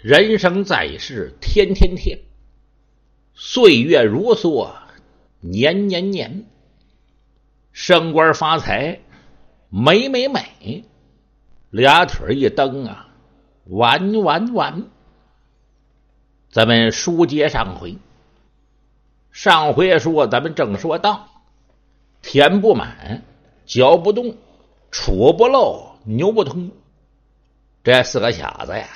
人生在世，天天天，岁月如梭，年年年，升官发财，美美美，俩腿一蹬啊，完完完。咱们书接上回，上回说咱们正说到，填不满，嚼不动，杵不漏，牛不通，这四个小子呀。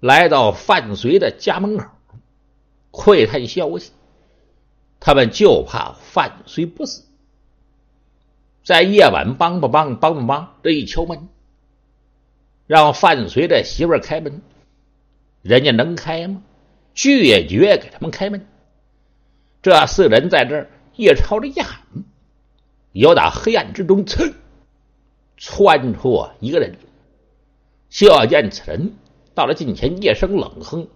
来到范绥的家门口，窥探消息。他们就怕范绥不死，在夜晚梆梆梆梆梆梆这一敲门，让范绥的媳妇开门，人家能开吗？拒绝给他们开门。这四人在这儿一朝着一喊，有打黑暗之中，噌，窜出一个人，就见此人。到了近前，一声冷哼，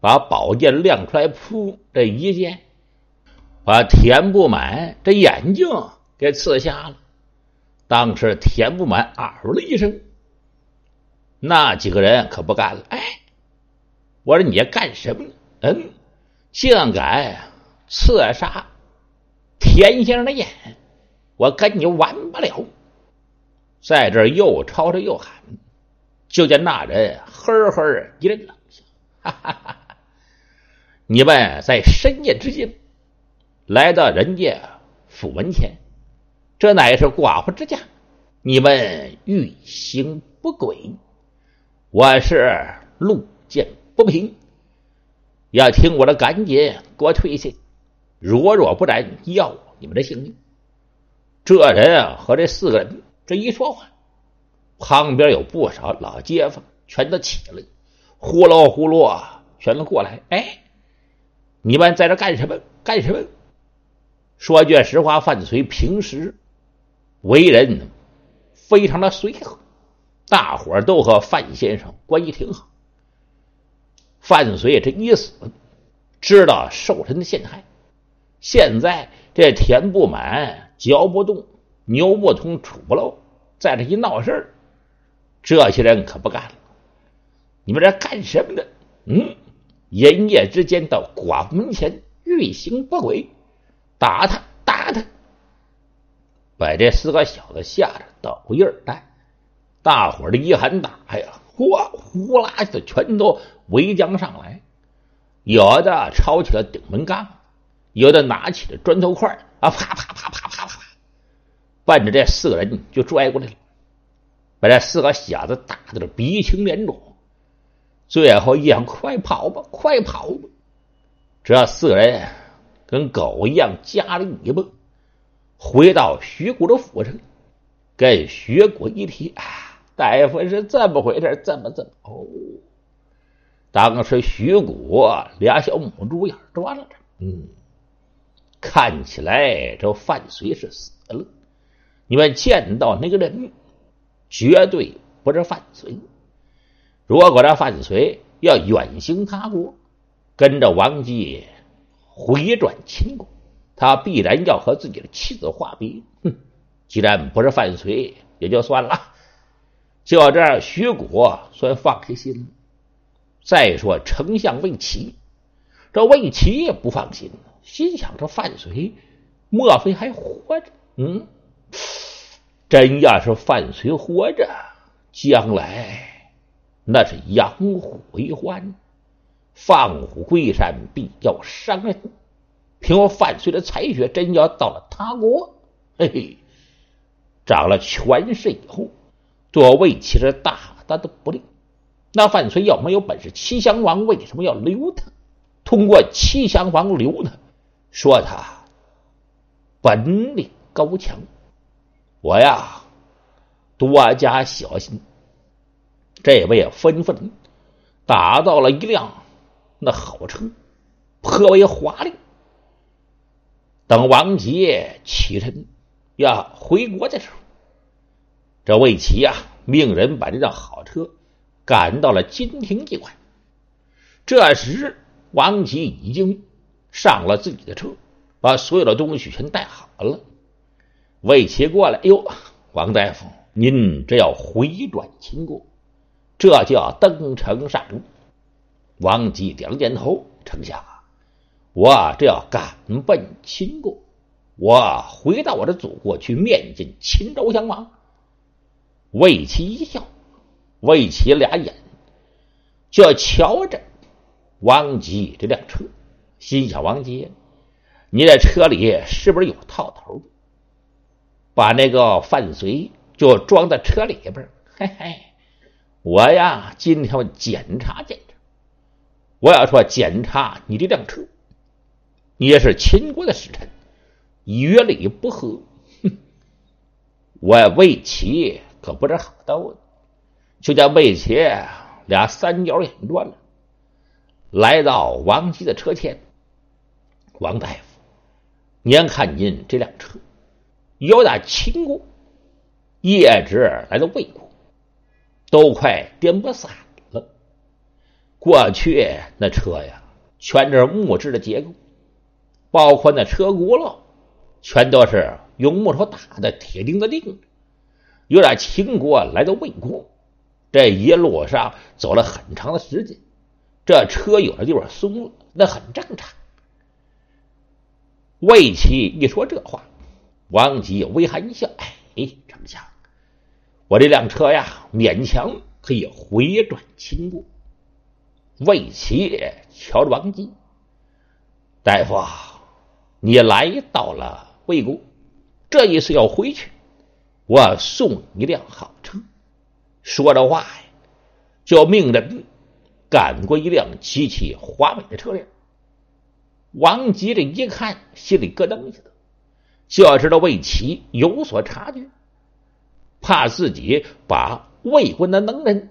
把宝剑亮出来，噗！这一剑，把田不满这眼睛给刺瞎了。当时田不满嗷了一声，那几个人可不干了。哎，我说你干什么呢？嗯，竟敢刺杀田先生的眼，我跟你完不了！在这又吵着又喊。就见那人呵呵一阵冷笑，哈哈哈！你们在深夜之间来到人家府门前，这乃是寡妇之家，你们欲行不轨，我是路见不平，要听我的，赶紧给我退下！若若不然，要你们的性命！这人啊，和这四个人这一说话。旁边有不少老街坊，全都起来，呼噜呼噜，全都过来。哎，你们在这干什么？干什么？说句实话，范绥平时为人非常的随和，大伙都和范先生关系挺好。范绥这一死，知道受人的陷害。现在这田不满，嚼不动，牛不通，杵不漏，在这一闹事儿。这些人可不干了！你们这干什么的？嗯，一夜之间到寡妇门前欲行不轨，打他，打他！把这四个小子吓得抖一耳蛋。大伙儿的一喊打呀，哗，呼啦的全都围将上来，有的抄起了顶门杠，有的拿起了砖头块啊，啪啪啪啪啪啪，奔着这四个人就拽过来了。把这四个小子打的鼻青脸肿，最后一喊：“快跑吧，快跑吧！”这四个人跟狗一样夹了尾巴，回到徐谷的府上，跟徐谷一提：“啊，大夫是这么回事，怎么怎么？”哦，当时徐谷俩小母猪眼转了转，嗯，看起来这范绥是死了。你们见到那个人？绝对不是范绥。如果这范绥要远行他国，跟着王姬回转秦国，他必然要和自己的妻子话别。哼，既然不是范绥，也就算了。就这样，徐国算放开心了。再说丞相魏齐，这魏齐也不放心，心想：这范绥莫非还活着？嗯。真要是范绥活着，将来那是养虎为患，放虎归山必要伤人。凭我范绥的才学，真要到了他国，嘿嘿，掌了权势以后，对魏其实大大的不利。那范绥要没有本事，齐襄王为什么要留他？通过齐襄王留他，说他本领高强。我呀，多加小心。这位吩咐打造了一辆那好车，颇为华丽。等王杰启程要回国的时候，这魏齐呀，命人把这辆好车赶到了金庭驿馆。这时，王吉已经上了自己的车，把所有的东西全带好了。魏齐过来，哎呦，王大夫，您这要回转秦国，这叫登城上路。王吉点了点头：“丞相啊，我这要赶奔秦国，我回到我的祖国去面见秦昭襄王。”魏齐一笑，魏齐俩眼就瞧着王吉这辆车，心想：“王吉，你这车里是不是有套头？把那个范随就装在车里边？嘿嘿，我呀，今天我检查检查。我要说检查你这辆车，你也是秦国的使臣，约礼不合，哼！我魏齐。”可不是好刀子，就叫魏齐俩三角眼转了，来到王吉的车前。王大夫，您看您这辆车，有打秦国一直来到魏国，都快颠簸散了。过去那车呀，全是木质的结构，包括那车轱辘，全都是用木头打的铁钉子钉。有点秦国来到魏国，这一路上走了很长的时间，这车有的地方松了，那很正常。魏齐一说这话，王吉微含一笑：“哎，丞相，我这辆车呀，勉强可以回转秦国。”魏齐瞧着王吉，大夫，你来到了魏国，这一次要回去。我送你一辆好车。说着话呀，就命人赶过一辆极其华美的车辆。王吉这一看，心里咯噔一下，就要知道魏齐有所察觉，怕自己把魏国的能人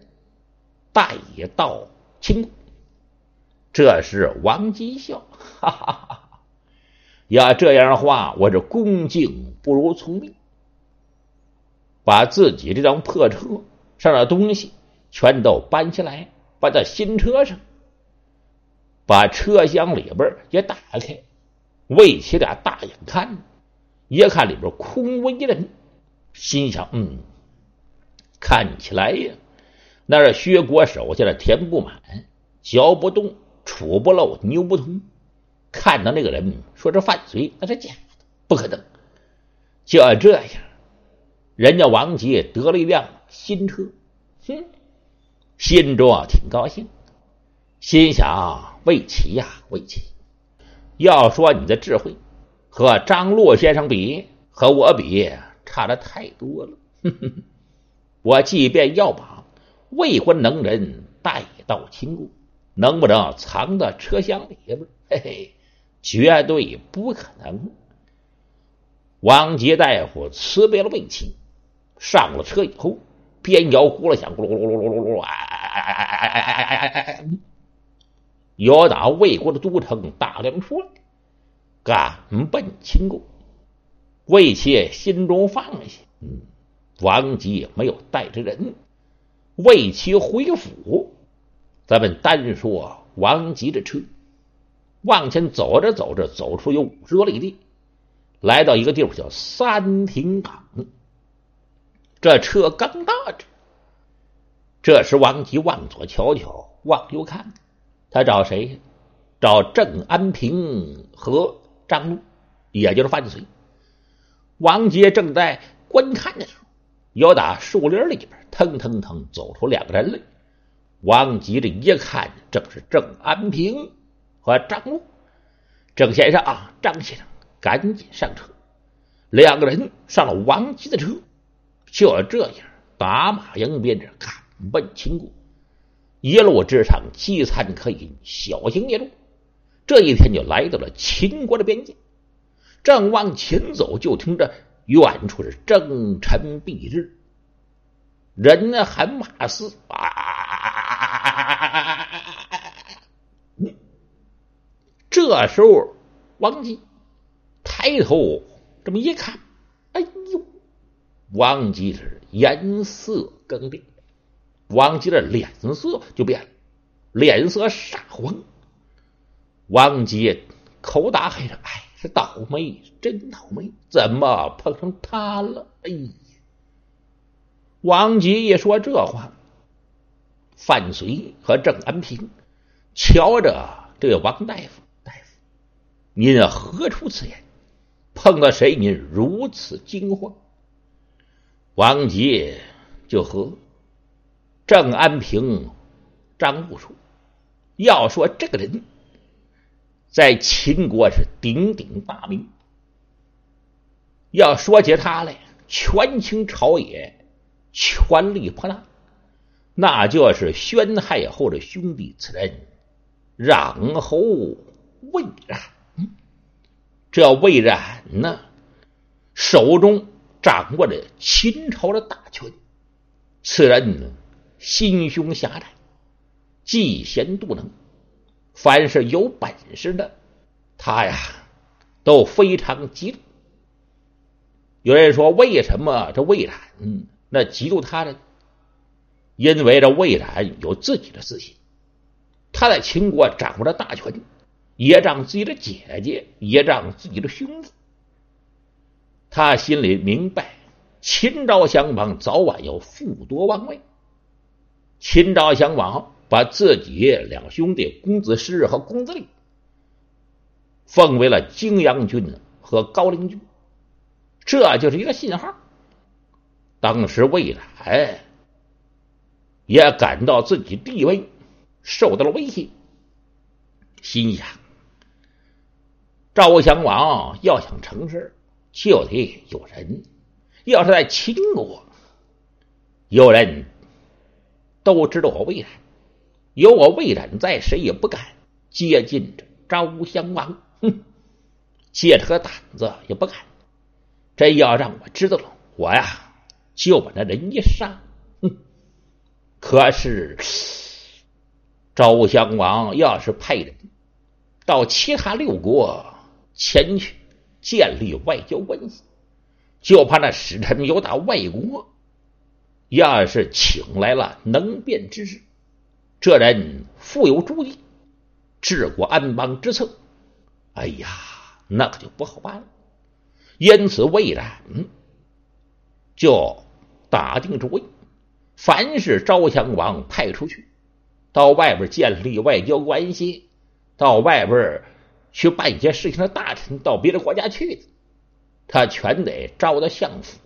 带也到秦国。这是，王吉笑：“哈哈哈！要这样的话，我这恭敬不如从命。”把自己这辆破车上的东西全都搬下来，搬到新车上，把车厢里边也打开。魏齐俩大眼看着，一看里边空无一人，心想：嗯，看起来呀，那是薛国手下的田不满，嚼不动，杵不漏，牛不通。看到那个人，说这范随那是假的，不可能。就要这样。人家王杰得了一辆新车，哼，心中啊挺高兴，心想：魏齐呀，魏齐，要说你的智慧和张洛先生比，和我比差的太多了。哼哼，我即便要把未婚能人带到秦国，能不能藏到车厢里边？嘿嘿，绝对不可能。王杰大夫辞别了魏青。上了车以后，边摇呼噜响，咕噜咕噜咕噜咕噜噜，哎哎哎哎哎哎哎哎哎哎！有打魏国的都城大梁出来，赶奔秦国。魏齐心中放下，嗯，王吉没有带着人。魏齐回府，咱们单说王吉的车，往前走着走着，走出有五十多里地，来到一个地方叫三亭岗。这车刚到这，这时王吉往左瞧瞧，往右看，他找谁？找郑安平和张路，也就是范绥。王杰正在观看的时候，有打树林里边腾腾腾走出两个人来。王吉这一看，正是郑安平和张路。郑先生啊，张先生，赶紧上车。两个人上了王吉的车。就这样，打马迎鞭着赶奔秦国。一路之上，饥餐可饮，小心夜路。这一天就来到了秦国的边境。正往前走，就听着远处是征尘蔽日，人喊马嘶啊！这时候，王吉抬头这么一看，哎呦！王吉是颜色更变，王吉的脸色就变了，脸色煞黄。王杰口打黑声：“哎，是倒霉，真倒霉！怎么碰上他了？”哎呀！王杰一说这话，范绥和郑安平瞧着这个王大夫，大夫，您何出此言？碰到谁您如此惊慌？王杰就和郑安平、张悟说：“要说这个人，在秦国是鼎鼎大名。要说起他来，权倾朝野，权力颇大。那就是宣太后的兄弟，此人穰侯魏冉。这魏冉呢，手中。”掌握着秦朝的大权，此人心胸狭窄，嫉贤妒能，凡是有本事的，他呀都非常嫉妒。有人说，为什么这魏冉那嫉妒他呢？因为这魏冉有自己的自信，他在秦国掌握着大权，也仗自己的姐姐，也仗自己的兄弟。他心里明白，秦昭襄王早晚要复夺王位。秦昭襄王把自己两兄弟公子师和公子立封为了泾阳君和高陵君，这就是一个信号。当时魏冉也感到自己地位受到了威胁，心想：赵襄王要想成事。就得有人，要是在秦国，有人都知道我魏冉，有我魏冉在，谁也不敢接近这昭襄王。哼，借他个胆子也不敢。真要让我知道了，我呀就把那人一杀。哼，可是昭襄王要是派人到其他六国前去。建立外交关系，就怕那使臣有打外国，要是请来了能辩之士，这人富有主意，治国安邦之策，哎呀，那可就不好办了。因此，魏冉就打定主意，凡是昭襄王派出去到外边建立外交关系，到外边。去办一些事情的大臣到别的国家去的，他全得招到相府。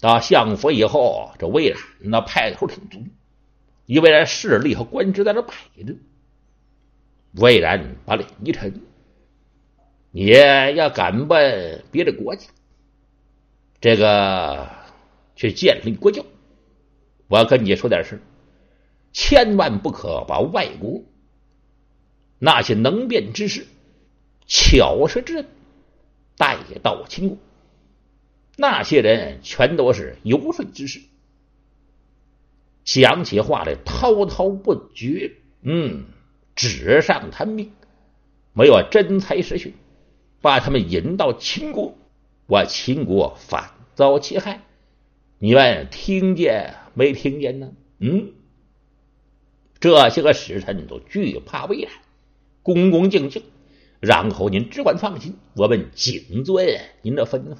到相府以后，这魏冉那派头挺足，因为势力和官职在那摆着。魏然把脸一沉：“你要敢奔别的国家，这个去建立国教，我跟你说点事千万不可把外国。”那些能辩之士、巧舌之人带到秦国，那些人全都是游说之士，讲起话来滔滔不绝，嗯，纸上谈兵，没有真才实学，把他们引到秦国，我秦国反遭其害。你们听见没听见呢？嗯，这些个使臣都惧怕魏然。恭恭敬敬，然后您只管放心，我们谨遵您的吩咐。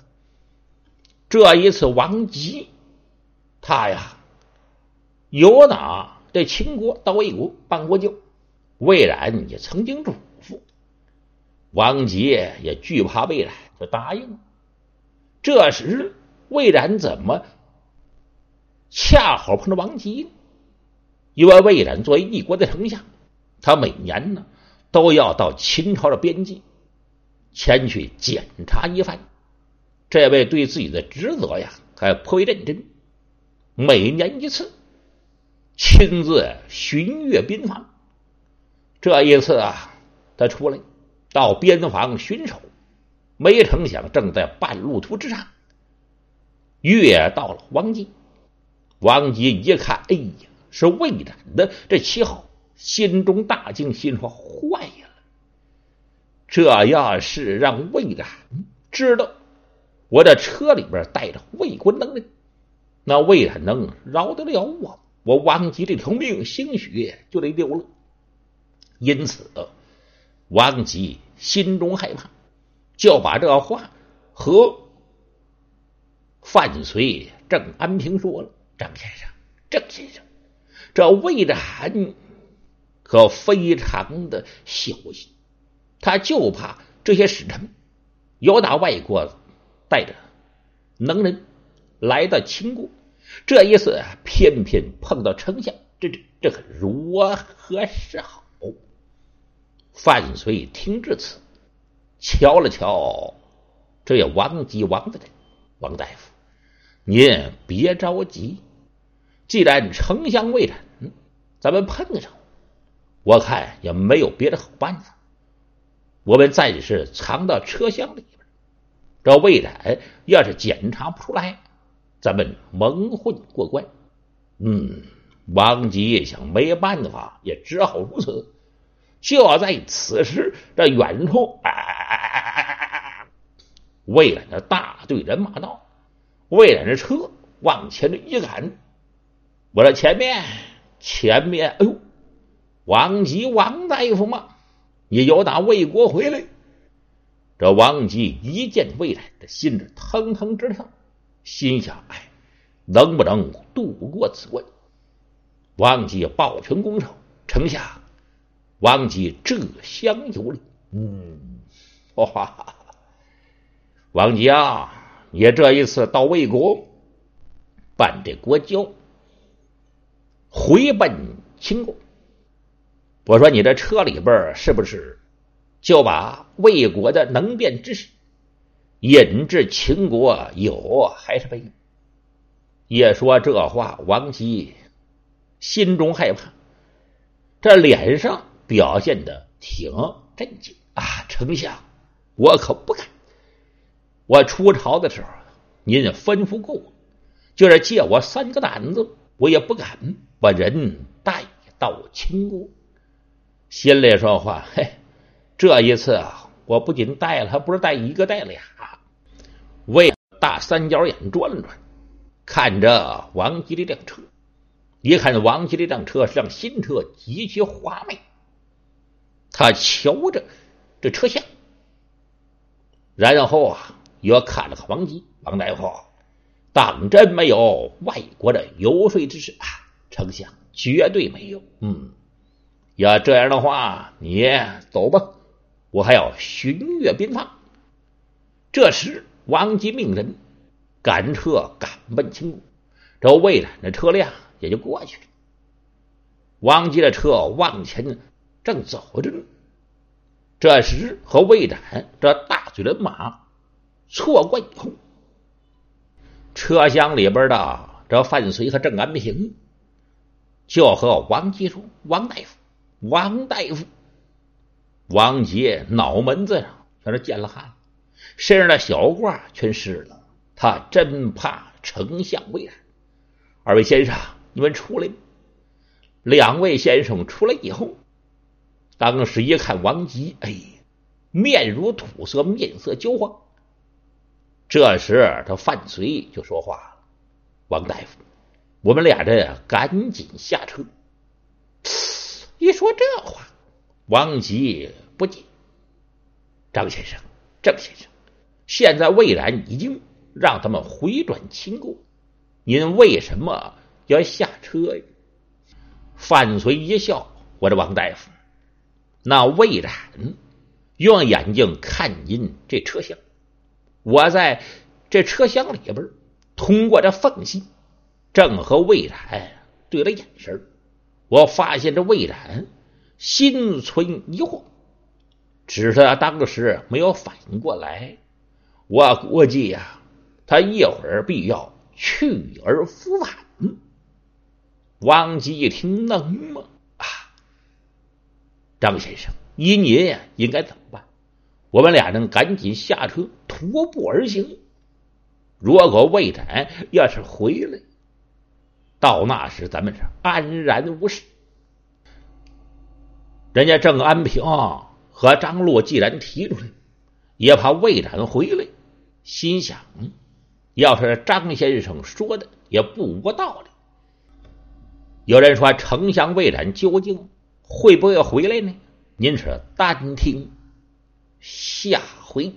这一次，王吉他呀，有哪在秦国到魏国办过旧，魏冉也曾经嘱咐，王吉也惧怕魏冉，就答应了。这时，魏冉怎么恰好碰到王吉？因为魏冉作为一国的丞相，他每年呢。都要到秦朝的边境前去检查一番。这位对自己的职责呀，还颇为认真。每年一次，亲自巡阅边防。这一次啊，他出来到边防巡守，没成想正在半路途之上，越到了王吉。王吉一看，哎呀，是魏冉的这旗号。心中大惊，心说：“坏了！这要是让魏冉知道我这车里边带着魏国能人，那魏冉能饶得了我？我王吉这条命，兴许就得丢了。因此，王吉心中害怕，就把这话和范绥、郑安平说了。张先生，郑先生。”这魏展可非常的小心，他就怕这些使臣有打外国带着能人来到秦国，这一次偏偏碰到丞相，这这这可如何是好？范睢听至此，瞧了瞧这位王吉王的人，王大夫，您别着急。既然丞相未斩，咱们碰上，我看也没有别的好办法。我们暂时藏到车厢里边，这魏展要是检查不出来，咱们蒙混过关。嗯，王吉想没办法，也只好如此。就在此时，这远处，啊魏冉的大队人马到，魏冉的车往前一赶。我说前面，前面，哎呦，王吉王大夫吗？你有打魏国回来？这王吉一见魏冉，这心是腾腾直跳，心想：哎，能不能度过此关？王吉抱拳拱手，丞相，王吉这厢有礼。嗯，哇，王吉啊，你这一次到魏国办这国交。回奔秦国，我说你这车里边是不是就把魏国的能变之事引至秦国有还是没有？一说这话，王吉心中害怕，这脸上表现的挺震惊啊！丞相，我可不敢。我出朝的时候，您吩咐过，就是借我三个胆子，我也不敢。把人带到秦国，心里说话：“嘿，这一次啊，我不仅带了，还不是带一个，带俩。”为大三角眼转了转，看着王吉的辆车，一看王吉这辆车是辆新车，极其华美。他瞧着这车厢，然后啊，又看了看王吉，王大夫，当真没有外国的游说之事啊？丞相绝对没有。嗯，要这样的话，你走吧，我还要巡阅边防。这时，王吉命人赶车赶奔秦国，这魏冉的车辆也就过去了。王吉的车往前正走着呢，这时和魏冉这大嘴人马错过以后，车厢里边的这范随和郑安平。就和王吉说：“王大夫，王大夫。”王杰脑门子上全是见了汗，身上的小褂全湿了。他真怕丞相为。二位先生，你们出来。两位先生出来以后，当时一看王吉，哎，面如土色，面色焦黄。这时，他范随就说话了：“王大夫。”我们俩这赶紧下车。一说这话，王吉不解。张先生，郑先生，现在魏然已经让他们回转秦国，您为什么要下车呀？范随一笑：“我的王大夫，那魏然用眼睛看您这车厢，我在这车厢里边通过这缝隙。”正和魏冉对了眼神我发现这魏冉心存疑惑，只是他当时没有反应过来。我估计呀，他一会儿必要去而复返。王吉一听，能吗？啊，张先生，依您呀，应该怎么办？我们俩人赶紧下车，徒步而行。如果魏展要是回来，到那时，咱们是安然无事。人家郑安平和张洛既然提出来，也怕魏展回来，心想：要是张先生说的也不无道理。有人说，丞相魏展究竟会不会回来呢？您是单听下回。